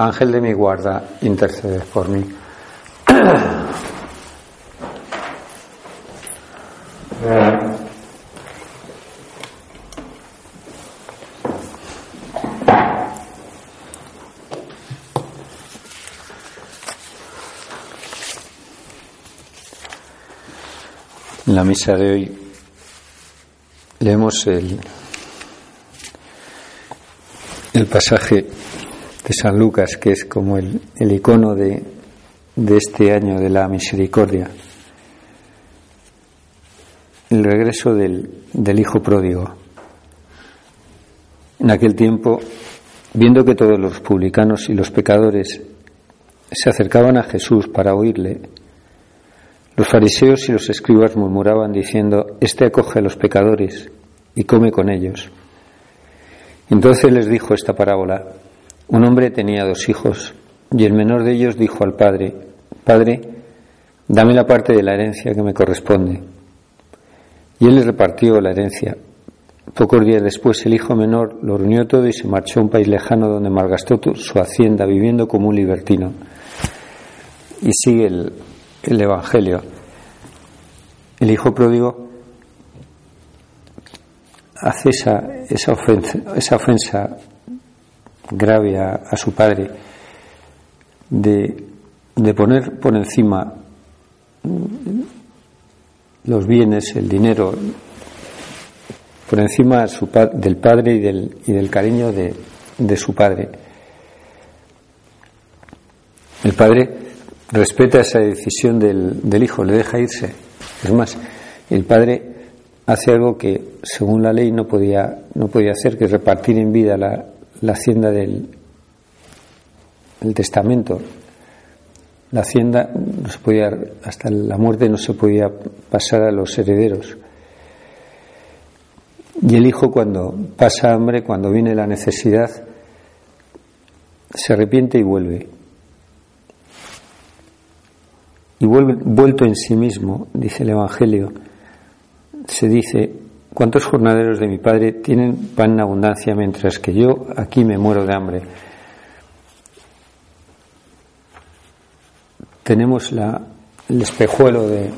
Ángel de mi guarda, intercede por mí. En la misa de hoy leemos el, el pasaje de San Lucas, que es como el, icono de, este año de la misericordia. El regreso del, del Hijo pródigo. En aquel tiempo, viendo que todos los publicanos y los pecadores se acercaban a Jesús para oírle, los fariseos y los escribas murmuraban diciendo, Este acoge a los pecadores y come con ellos. Entonces les dijo esta parábola, un hombre tenía dos hijos y el menor de ellos dijo al padre, Padre, dame la parte de la herencia que me corresponde. Y él le repartió la herencia. Pocos días después el hijo menor lo reunió todo y se marchó a un país lejano donde malgastó su hacienda viviendo como un libertino. Y sigue el, el Evangelio. El hijo pródigo hace esa ofensa grave a, su padre de, de, poner por encima los bienes, el dinero, por encima del padre y del, y del cariño de, de su padre. El padre respeta esa decisión del, del, hijo, le deja irse. Es más, el padre hace algo que según la ley no podía, no podía hacer, que es repartir en vida la, la hacienda del el testamento. La hacienda no se podía, hasta la muerte no se podía pasar a los herederos. Y el hijo cuando pasa hambre, cuando viene la necesidad, se arrepiente y vuelve. Y vuelve, vuelto en sí mismo, dice el Evangelio, se dice, ¿Cuántos jornaderos de mi padre tienen pan en abundancia mientras que yo aquí me muero de hambre? Tenemos la, el espejuelo de,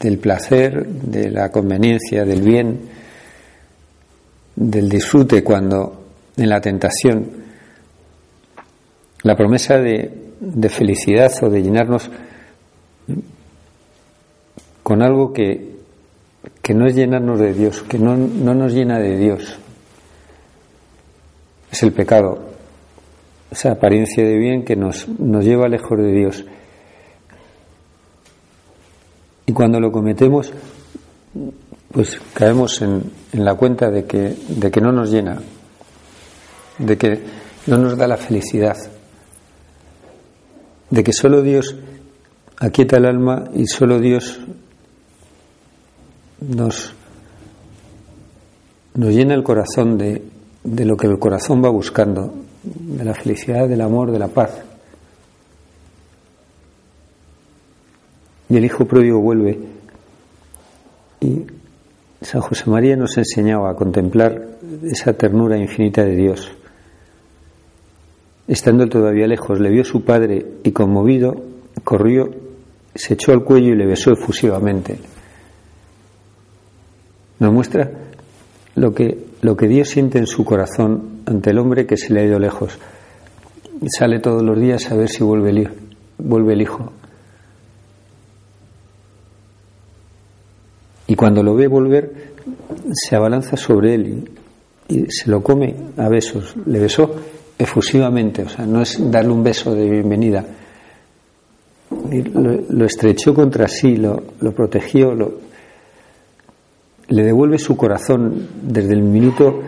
del placer, de la conveniencia, del bien, del disfrute cuando en la tentación la promesa de, de felicidad o de llenarnos con algo que que no es llenarnos de Dios, que no, nos llena de Dios. Es el pecado, esa apariencia de bien que nos, nos lleva lejos de Dios. Y cuando lo cometemos, pues caemos en, en, la cuenta de que, de que no nos llena, de que no nos da la felicidad, de que solo Dios aquieta el alma y solo Dios nos, nos llena el corazón de, de lo que el corazón va buscando, de la felicidad, del amor, de la paz. Y el Hijo Pródigo vuelve. Y San José María nos enseñaba a contemplar esa ternura infinita de Dios. Estando todavía lejos, le vio su padre y conmovido, corrió, se echó al cuello y le besó efusivamente. Nos muestra lo que, lo que Dios siente en su corazón ante el hombre que se le ha ido lejos. Sale todos los días a ver si vuelve el, vuelve el hijo. Y cuando lo ve volver, se abalanza sobre él y, se lo come a besos. Le besó efusivamente, o sea, no es darle un beso de bienvenida. Lo, estrechó contra sí, lo, lo protegió, lo, le devuelve su corazón desde el minuto,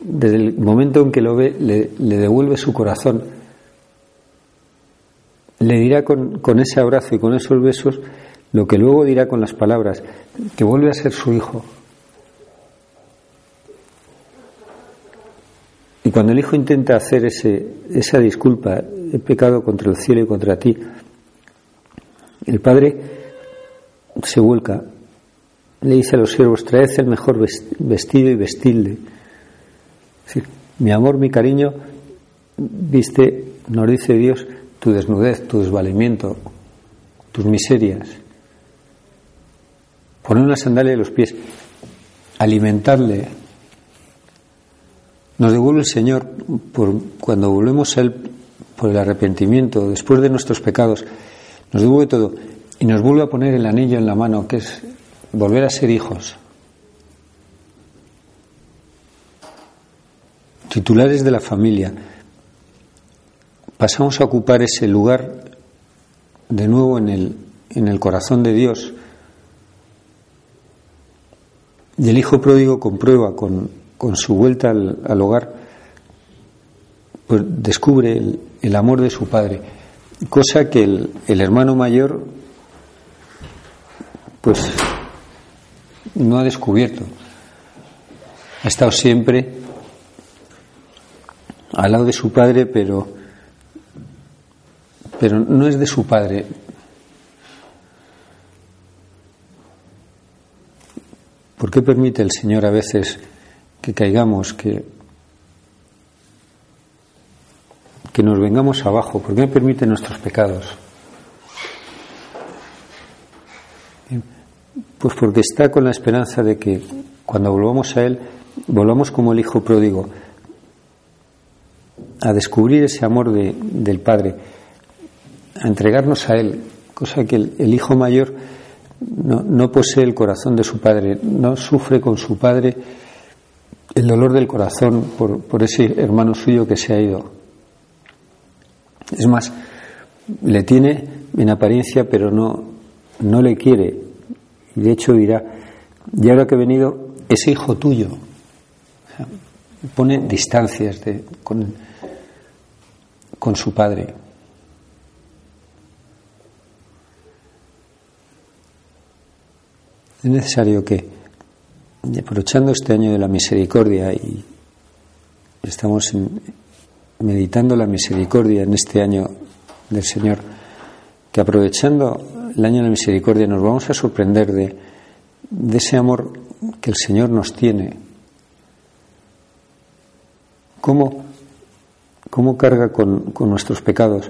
desde el momento en que lo ve, le, devuelve su corazón. Le dirá con, ese abrazo y con esos besos lo que luego dirá con las palabras, que vuelve a ser su hijo. Y cuando el hijo intenta hacer ese, esa disculpa, he pecado contra el cielo y contra ti, el padre se vuelca le dice a los siervos, traed el mejor vestido y vestidle. mi amor, mi cariño, viste, nos dice Dios, tu desnudez, tu desvalimiento, tus miserias. Poner una sandalia de los pies, alimentarle. Nos devuelve el Señor cuando volvemos a Él por el arrepentimiento, después de nuestros pecados, nos devuelve todo y nos vuelve a poner el anillo en la mano, que es volver a ser hijos, titulares de la familia, pasamos a ocupar ese lugar de nuevo en el, en el corazón de Dios. Y el hijo pródigo comprueba con, con su vuelta al, hogar, pues descubre el, el, amor de su padre, cosa que el, el hermano mayor pues no ha descubierto. Ha estado siempre al lado de su padre, pero, pero no es de su padre. ¿Por qué permite el Señor a veces que caigamos, que, que nos vengamos abajo? ¿Por qué permite nuestros pecados? Pues porque está con la esperanza de que cuando volvamos a Él, volvamos como el Hijo pródigo, a descubrir ese amor de, del Padre, a entregarnos a Él, cosa que el, Hijo mayor no, no, posee el corazón de su Padre, no sufre con su Padre el dolor del corazón por, por ese hermano suyo que se ha ido. Es más, le tiene en apariencia, pero no, no le quiere, y de hecho dirá, y ahora que he venido, ese hijo tuyo. pone distancias de, con, con su padre. Es necesario que, aprovechando este año de la misericordia y estamos meditando la misericordia en este año del Señor, que aprovechando el año de la misericordia nos vamos a sorprender de, ese amor que el Señor nos tiene. ¿Cómo, cómo carga con, nuestros pecados?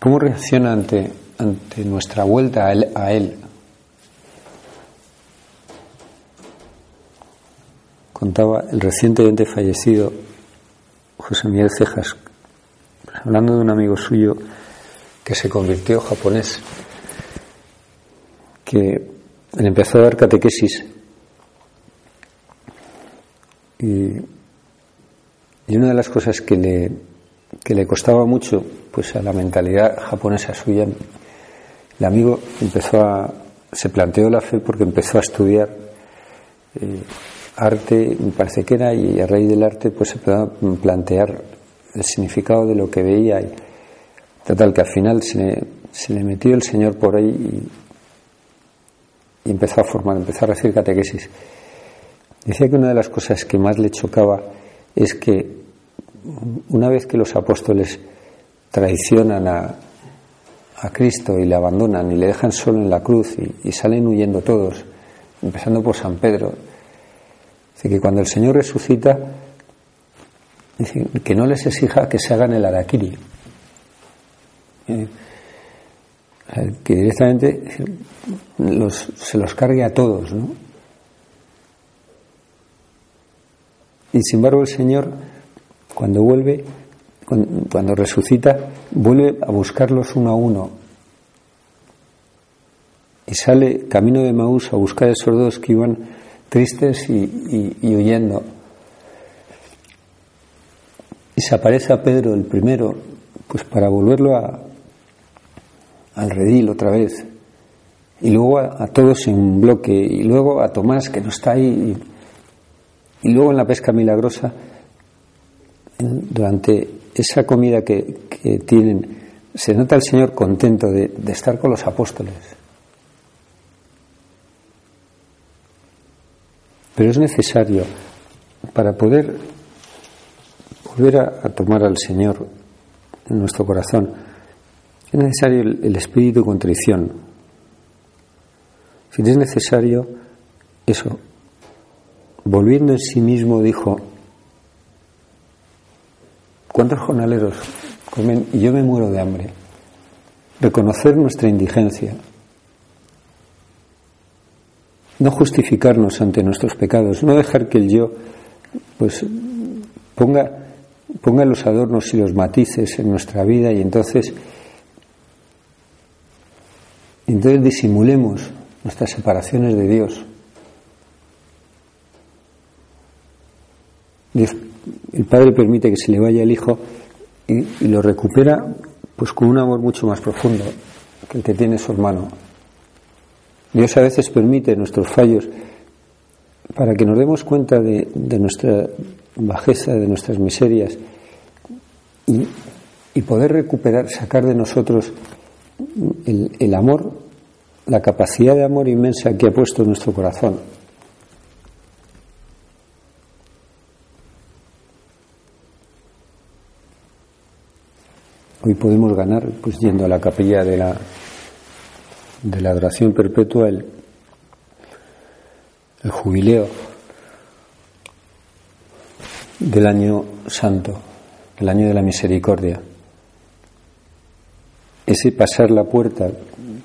¿Cómo reacciona ante, ante nuestra vuelta a Él, a él? Contaba el recientemente fallecido José Miguel Cejas, hablando de un amigo suyo que se convirtió japonés que empezó a dar catequesis. Y, una de las cosas que le, que le costaba mucho pues a la mentalidad japonesa suya el amigo empezó a se planteó la fe porque empezó a estudiar eh, arte me parece que era y a raíz del arte pues se empezó a plantear el significado de lo que veía. Y total que al final se, se le metió el señor por ahí y y empezó a formar, empezó a recibir catequesis. Decía que una de las cosas que más le chocaba es que una vez que los apóstoles traicionan a, a Cristo y le abandonan y le dejan solo en la cruz y, salen huyendo todos, empezando por San Pedro, dice que cuando el Señor resucita, dice que no les exija que se hagan el araquiri. Eh, que directamente se los cargue a todos, ¿no? Y sin embargo el Señor, cuando vuelve, cuando resucita, vuelve a buscarlos uno a uno. Y sale camino de Maús a buscar a esos dos que iban tristes y, huyendo. Y se aparece a Pedro el primero, pues para volverlo a, al redil otra vez. Y luego a, todos en un bloque. Y luego a Tomás, que no está ahí. Y, luego en la pesca milagrosa, durante esa comida que, tienen, se nota el Señor contento de, de estar con los apóstoles. Pero es necesario para poder volver a, tomar al Señor en nuestro corazón, es necesario el, espíritu de contrición. Si es necesario eso, volviendo en sí mismo, dijo, ¿cuántos jornaleros comen y yo me muero de hambre? Reconocer nuestra indigencia, no justificarnos ante nuestros pecados, no dejar que el yo pues ponga ponga los adornos y los matices en nuestra vida y entonces entonces disimulemos nuestras separaciones de Dios. el Padre permite que se le vaya el Hijo y, y lo recupera pues con un amor mucho más profundo que el que tiene su hermano. Dios a veces permite nuestros fallos para que nos demos cuenta de, nuestra bajeza, de nuestras miserias y, poder recuperar, sacar de nosotros el, amor, la capacidad de amor inmensa que ha puesto en nuestro corazón. Hoy podemos ganar pues yendo a la capilla de la de la adoración perpetua el, el jubileo del año santo, el año de la misericordia. Ese pasar la puerta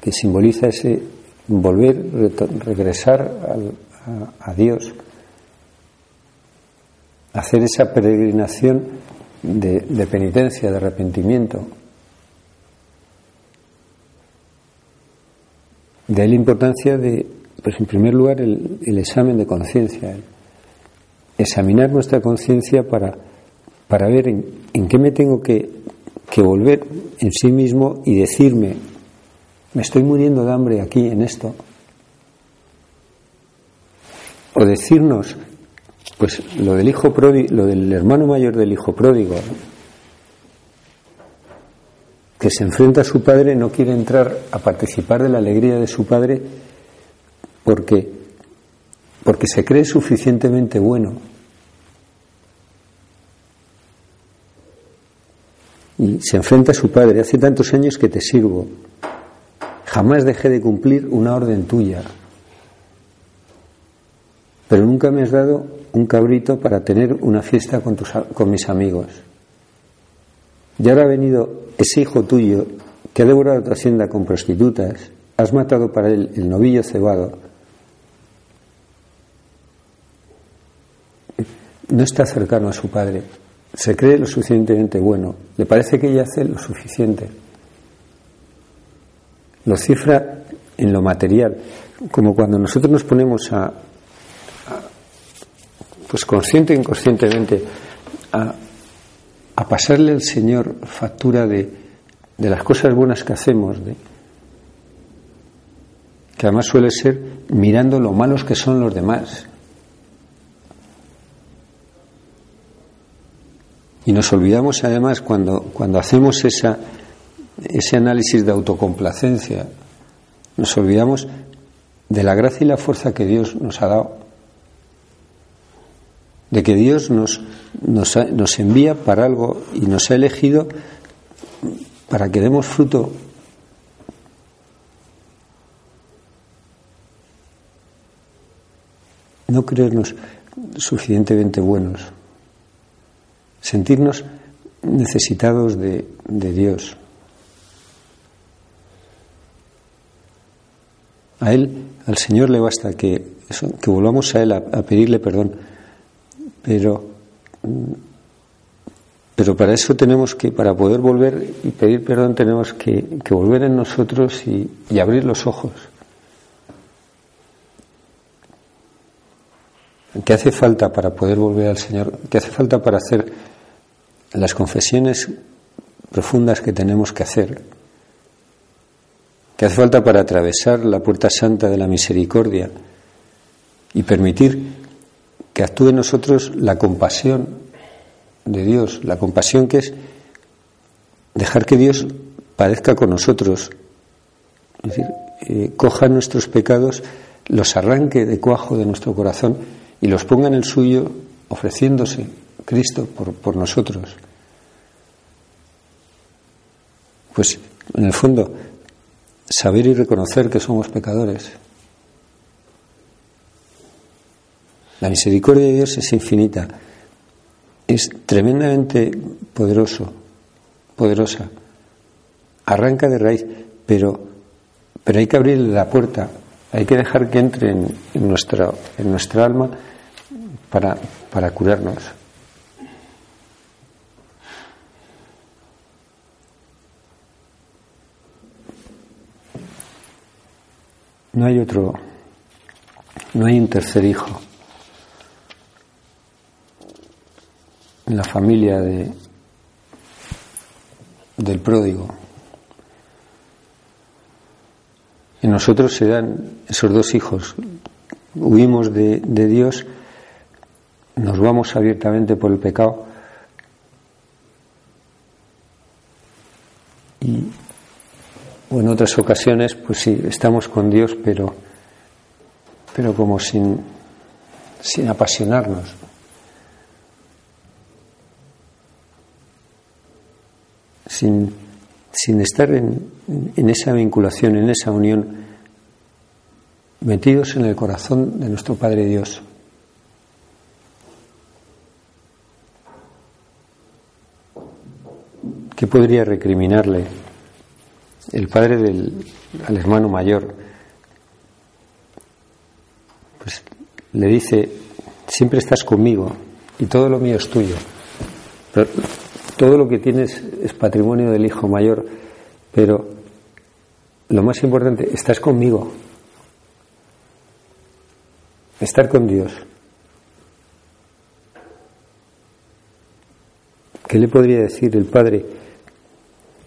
que simboliza ese volver, regresar a, a Dios, hacer esa peregrinación de, penitencia, de arrepentimiento, De ahí la importancia de, pues en primer lugar, el, examen de conciencia, examinar nuestra conciencia para, para ver en, qué me tengo que, que volver en sí mismo y decirme, me estoy muriendo de hambre aquí en esto. O decirnos, pues lo del hijo pródigo, lo del hermano mayor del hijo pródigo, que se enfrenta a su padre no quiere entrar a participar de la alegría de su padre porque, porque se cree suficientemente bueno. Y se enfrenta a su padre, hace tantos años que te sirvo, jamás dejé de cumplir una orden tuya, pero nunca me has dado un cabrito para tener una fiesta con, tus, con mis amigos. Y ahora ha venido ese hijo tuyo que ha devorado tu hacienda con prostitutas, has matado para él el novillo cebado, no está cercano a su padre, se cree lo suficientemente bueno, le parece que ella hace lo suficiente, lo cifra en lo material, como cuando nosotros nos ponemos a, pues consciente e inconscientemente, a a pasarle al Señor factura de, de las cosas buenas que hacemos, que además suele ser mirando lo malos que son los demás. Y nos olvidamos además cuando, cuando hacemos ese análisis de autocomplacencia, nos olvidamos de la gracia y la fuerza que Dios nos ha dado de que Dios nos, nos, envía para algo y nos ha elegido para que demos fruto. No creernos suficientemente buenos, sentirnos necesitados de, de Dios. A Él, al Señor le basta que, que volvamos a Él a pedirle perdón pero Pero para eso tenemos que, para poder volver y pedir perdón, tenemos que, volver en nosotros y, y abrir los ojos. ¿Qué hace falta para poder volver al Señor? ¿Qué hace falta para hacer las confesiones profundas que tenemos que hacer? ¿Qué hace falta para atravesar la puerta santa de la misericordia y permitir que actúe en nosotros la compasión de Dios, la compasión que es dejar que Dios padezca con nosotros, es decir, eh, coja nuestros pecados, los arranque de cuajo de nuestro corazón y los ponga en el suyo, ofreciéndose Cristo por, por nosotros. Pues, en el fondo, saber y reconocer que somos pecadores. La misericordia de Dios es infinita es tremendamente poderoso, poderosa. Arranca de raíz, pero, pero hay que abrirle la puerta, hay que dejar que entre en, nuestra, en nuestra alma para, para curarnos. No hay otro, no hay un tercer hijo. en la familia de, del pródigo. En nosotros se dan esos dos hijos. Huimos de, de Dios, nos vamos abiertamente por el pecado y o en otras ocasiones, pues sí, estamos con Dios, pero, pero como sin, sin apasionarnos. sin, sin estar en, en esa vinculación, en esa unión, metidos en el corazón de nuestro Padre Dios. ¿Qué podría recriminarle el padre del al hermano mayor? Pues le dice, siempre estás conmigo y todo lo mío es tuyo. Pero todo lo que tienes es patrimonio del hijo mayor, pero lo más importante, estás conmigo. Estar con Dios. ¿Qué le podría decir el Padre?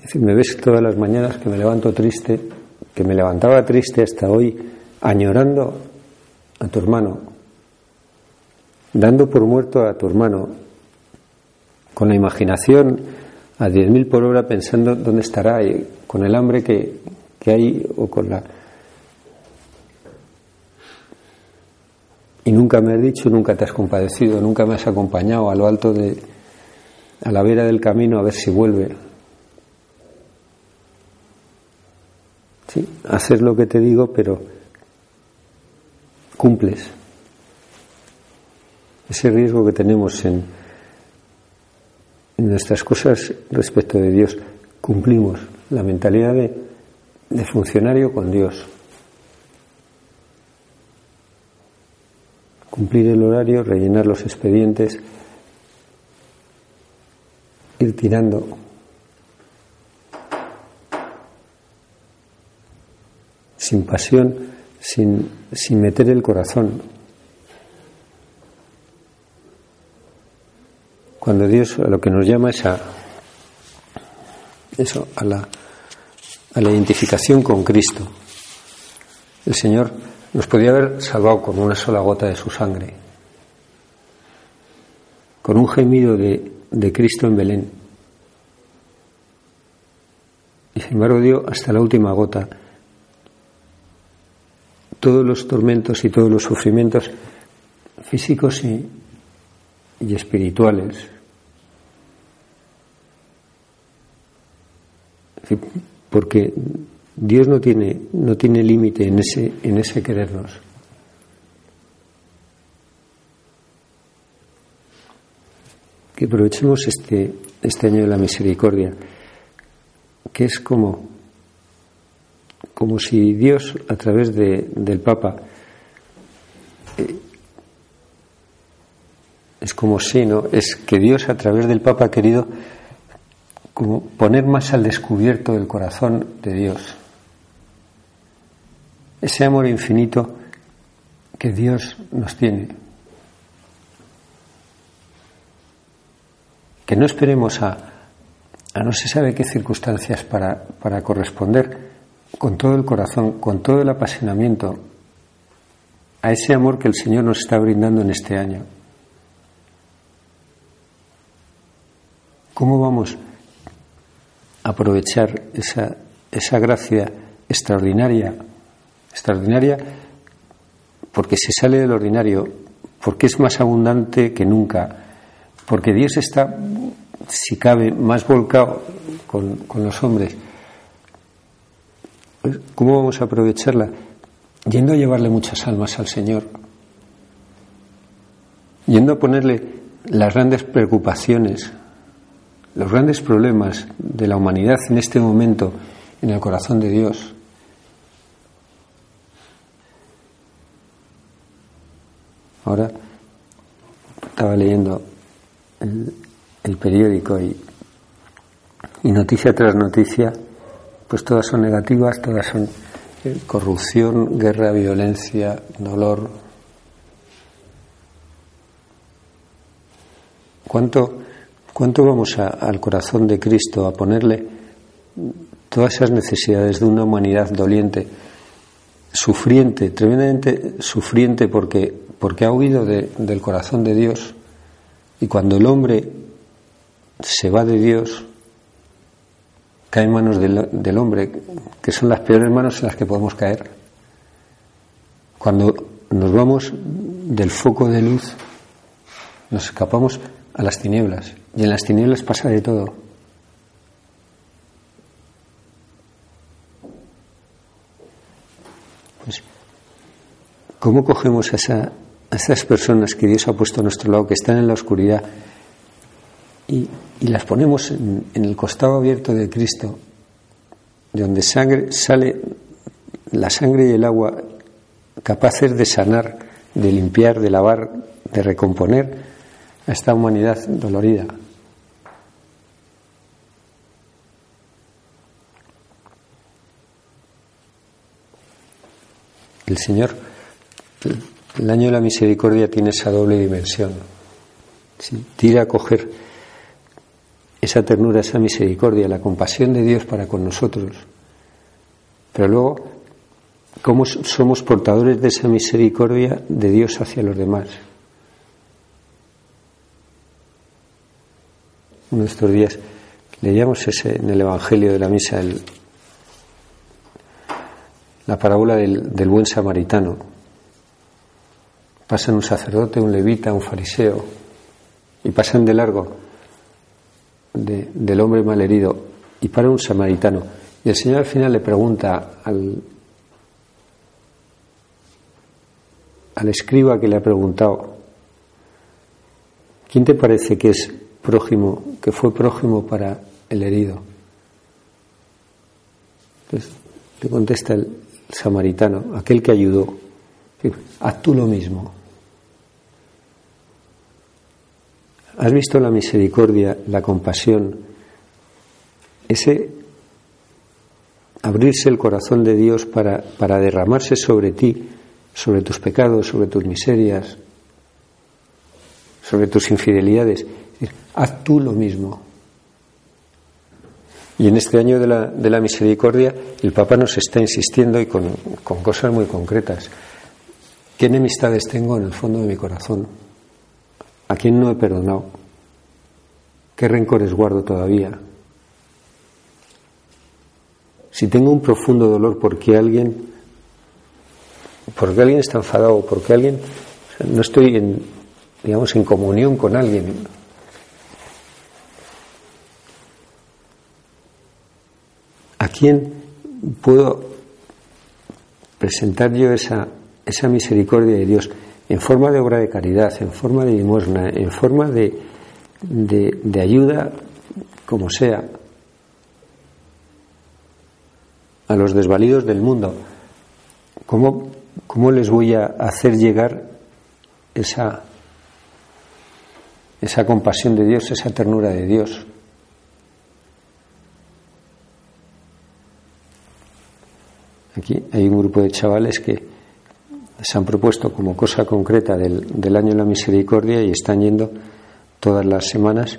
Decir, me ves todas las mañanas que me levanto triste, que me levantaba triste hasta hoy, añorando a tu hermano, dando por muerto a tu hermano, con la imaginación a 10.000 por hora pensando dónde estará, y con el hambre que, hay o con la... Y nunca me has dicho, nunca te has compadecido, nunca me has acompañado a lo alto de, a la vera del camino a ver si vuelve. Sí, hacer lo que te digo, pero cumples. Ese riesgo que tenemos en, nuestras cosas respecto de Dios. Cumplimos la mentalidad de funcionario con Dios. Cumplir el horario, rellenar los expedientes, ir tirando. Sin pasión, sin, sin meter el corazón. Cuando Dios a lo que nos llama es a eso, a la, a la identificación con Cristo. El Señor nos podía haber salvado con una sola gota de su sangre, con un gemido de, de Cristo en Belén. Y sin embargo dio hasta la última gota todos los tormentos y todos los sufrimientos físicos y, y espirituales. Porque Dios no tiene, no tiene límite en ese, en ese querernos. Que aprovechemos este, este año de la misericordia, que es como, como si Dios, a través de, del Papa, eh, es como si, ¿no? Es que Dios a través del Papa ha querido como poner más al descubierto el corazón de Dios. Ese amor infinito que Dios nos tiene. Que no esperemos a, a no se sabe qué circunstancias para, para corresponder con todo el corazón, con todo el apasionamiento a ese amor que el Señor nos está brindando en este año. ¿Cómo vamos a aprovechar esa, esa gracia extraordinaria? Extraordinaria porque se sale del ordinario, porque es más abundante que nunca, porque Dios está, si cabe, más volcado con, con los hombres. ¿Cómo vamos a aprovecharla? Yendo a llevarle muchas almas al Señor, yendo a ponerle las grandes preocupaciones, los grandes problemas de la humanidad en este momento en el corazón de Dios. Ahora estaba leyendo el, periódico y, y, noticia tras noticia, pues todas son negativas, todas son eh, corrupción, guerra, violencia, dolor. ¿Cuánto, ¿Cuánto vamos al corazón de Cristo a ponerle todas esas necesidades de una humanidad doliente, sufriente, tremendamente sufriente porque, porque ha huido del corazón de Dios? Y cuando el hombre se va de Dios, cae en manos del, hombre, que son las peores manos en las que podemos caer. Cuando nos vamos del foco de luz, nos escapamos a las tinieblas. Y en las tinieblas pasa de todo. Pues, ¿cómo cogemos a, esa, a esas personas que Dios ha puesto a nuestro lado, que están en la oscuridad, y, las ponemos en, el costado abierto de Cristo, de donde sangre, sale la sangre y el agua capaces de sanar, de limpiar, de lavar, de recomponer a esta humanidad dolorida? El Señor, el año de la misericordia tiene esa doble dimensión. Tira a coger esa ternura, esa misericordia, la compasión de Dios para con nosotros. Pero luego, ¿cómo somos portadores de esa misericordia de Dios hacia los demás? Uno de estos días leíamos ese, en el Evangelio de la Misa el, la parábola del, buen samaritano. Pasan un sacerdote, un levita, un fariseo, y pasan de largo del hombre malherido, y para un samaritano. Y el Señor al final le pregunta al, al escriba que le ha preguntado, ¿quién te parece que es prójimo, que fue prójimo para el herido? Entonces le contesta el, samaritano, aquel que ayudó, haz tú lo mismo. ¿Has visto la misericordia, la compasión? Ese abrirse el corazón de Dios para, para derramarse sobre ti, sobre tus pecados, sobre tus miserias, sobre tus infidelidades. Haz tú lo mismo. Y en este año de la, de la misericordia, el Papa nos está insistiendo y con, con cosas muy concretas. ¿Qué enemistades tengo en el fondo de mi corazón? ¿A quién no he perdonado? ¿Qué rencores guardo todavía? Si tengo un profundo dolor porque alguien, porque alguien está enfadado, porque alguien, no estoy en, digamos, en comunión con alguien, ¿A quién puedo presentar yo esa, esa misericordia de Dios en forma de obra de caridad, en forma de limosna, en forma de, de, ayuda, como sea, a los desvalidos del mundo? ¿Cómo, cómo les voy a hacer llegar esa, esa compasión de Dios, esa ternura de Dios. Aquí hay un grupo de chavales que se han propuesto como cosa concreta del, del año de la misericordia y están yendo todas las semanas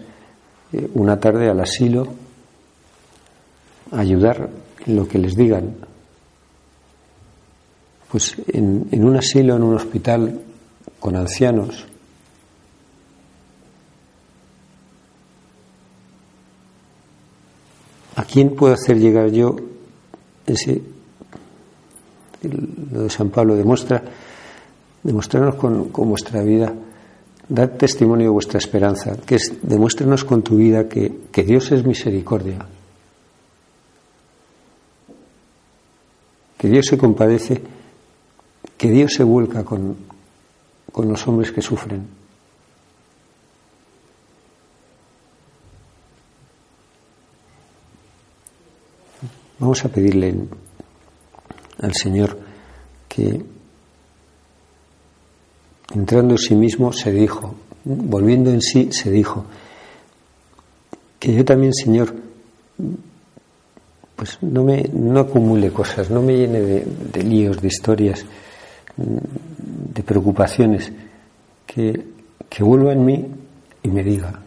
eh, una tarde al asilo a ayudar lo que les digan. Pues en, en un asilo, en un hospital con ancianos, ¿a quién puedo hacer llegar yo ese lo de San Pablo demuestra demostrarnos con, vuestra vida Dad testimonio de vuestra esperanza, que es demuéstrenos con tu vida que, que Dios es misericordia, que Dios se compadece, que Dios se vuelca con, con los hombres que sufren. Vamos a pedirle al Señor que entrando en sí mismo, se dijo, volviendo en sí, se dijo, que yo también, Señor, pues no me no acumule cosas, no me llene de, líos, de historias, de preocupaciones, que, que vuelva en mí y me diga.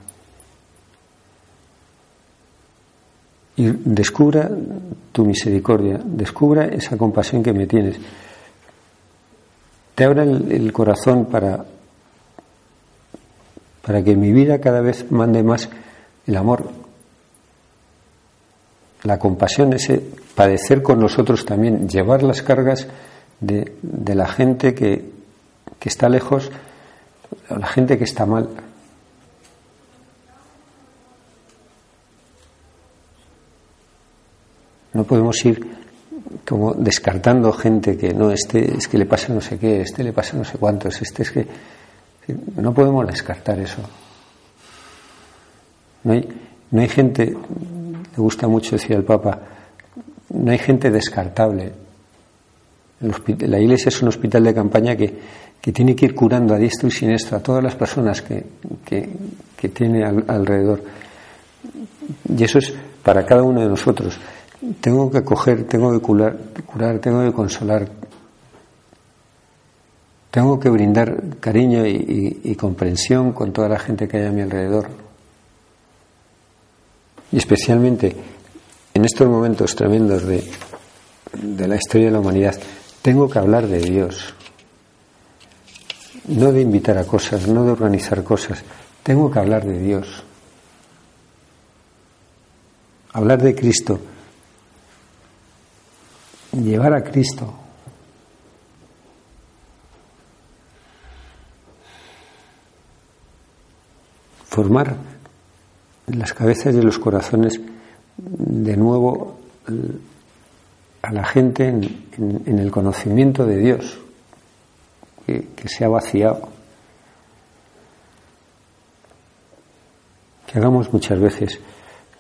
Y descubra tu misericordia, descubra esa compasión que me tienes te abra el, corazón para, para que mi vida cada vez mande más el amor, la compasión, ese padecer con nosotros también, llevar las cargas de, de la gente que, que está lejos, la gente que está mal. No podemos ir como descartando gente que no, este es que le pasa no sé qué, este le pasa no sé cuántos, este es que. No podemos descartar eso. No hay, no hay gente, le gusta mucho decir al Papa, no hay gente descartable. La iglesia es un hospital de campaña que, que tiene que ir curando a diestro y siniestro a todas las personas que, que, que tiene alrededor. Y eso es para cada uno de nosotros tengo que acoger, tengo que curar, curar, tengo que consolar, tengo que brindar cariño y, comprensión con toda la gente que hay a mi alrededor. Y especialmente en estos momentos tremendos de, de la historia de la humanidad, tengo que hablar de Dios, no de invitar a cosas, no de organizar cosas, tengo que hablar de Dios, hablar de Cristo llevar a Cristo. Formar las cabezas y los corazones de nuevo a la gente en, el conocimiento de Dios, que, que se ha vaciado. Que hagamos muchas veces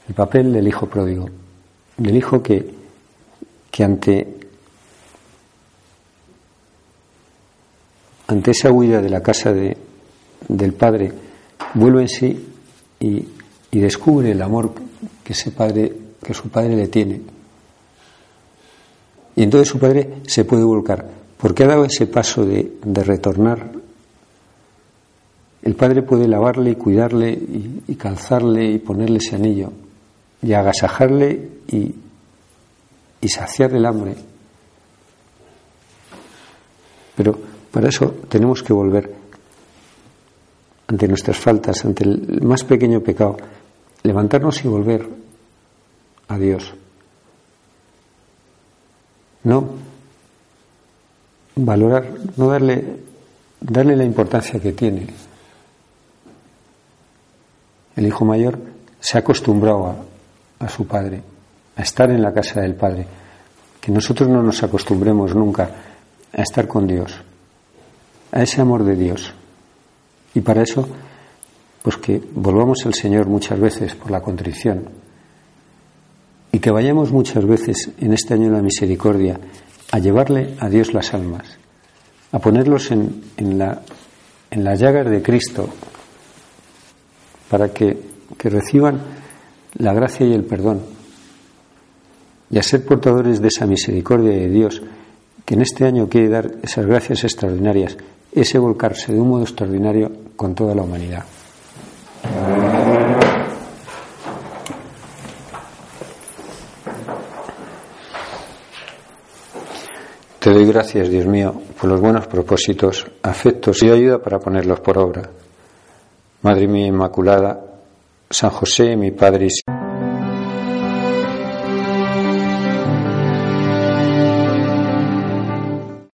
el papel del hijo pródigo, del hijo que que ante, ante esa huida de la casa de, del padre vuelve en sí y, y descubre el amor que ese padre, que su padre le tiene. Y entonces su padre se puede volcar. Porque ha dado ese paso de, de retornar. El padre puede lavarle y cuidarle y, y, calzarle y ponerle ese anillo y agasajarle y, y saciar el hambre. Pero para eso tenemos que volver ante nuestras faltas, ante el más pequeño pecado, levantarnos y volver a Dios. No valorar, no darle, darle la importancia que tiene. El hijo mayor se ha acostumbrado a, a su padre a estar en la casa del Padre. Que nosotros no nos acostumbremos nunca a estar con Dios, a ese amor de Dios. Y para eso, pues que volvamos al Señor muchas veces por la contrición y que vayamos muchas veces en este año de la misericordia a llevarle a Dios las almas, a ponerlos en, en, la, en las llagas de Cristo para que, que reciban la gracia y el perdón y a ser portadores de esa misericordia de Dios que en este año quiere dar esas gracias extraordinarias, ese volcarse de un modo extraordinario con toda la humanidad. Te doy gracias, Dios mío, por los buenos propósitos, afectos y ayuda para ponerlos por obra. Madre mía Inmaculada, San José, mi Padre y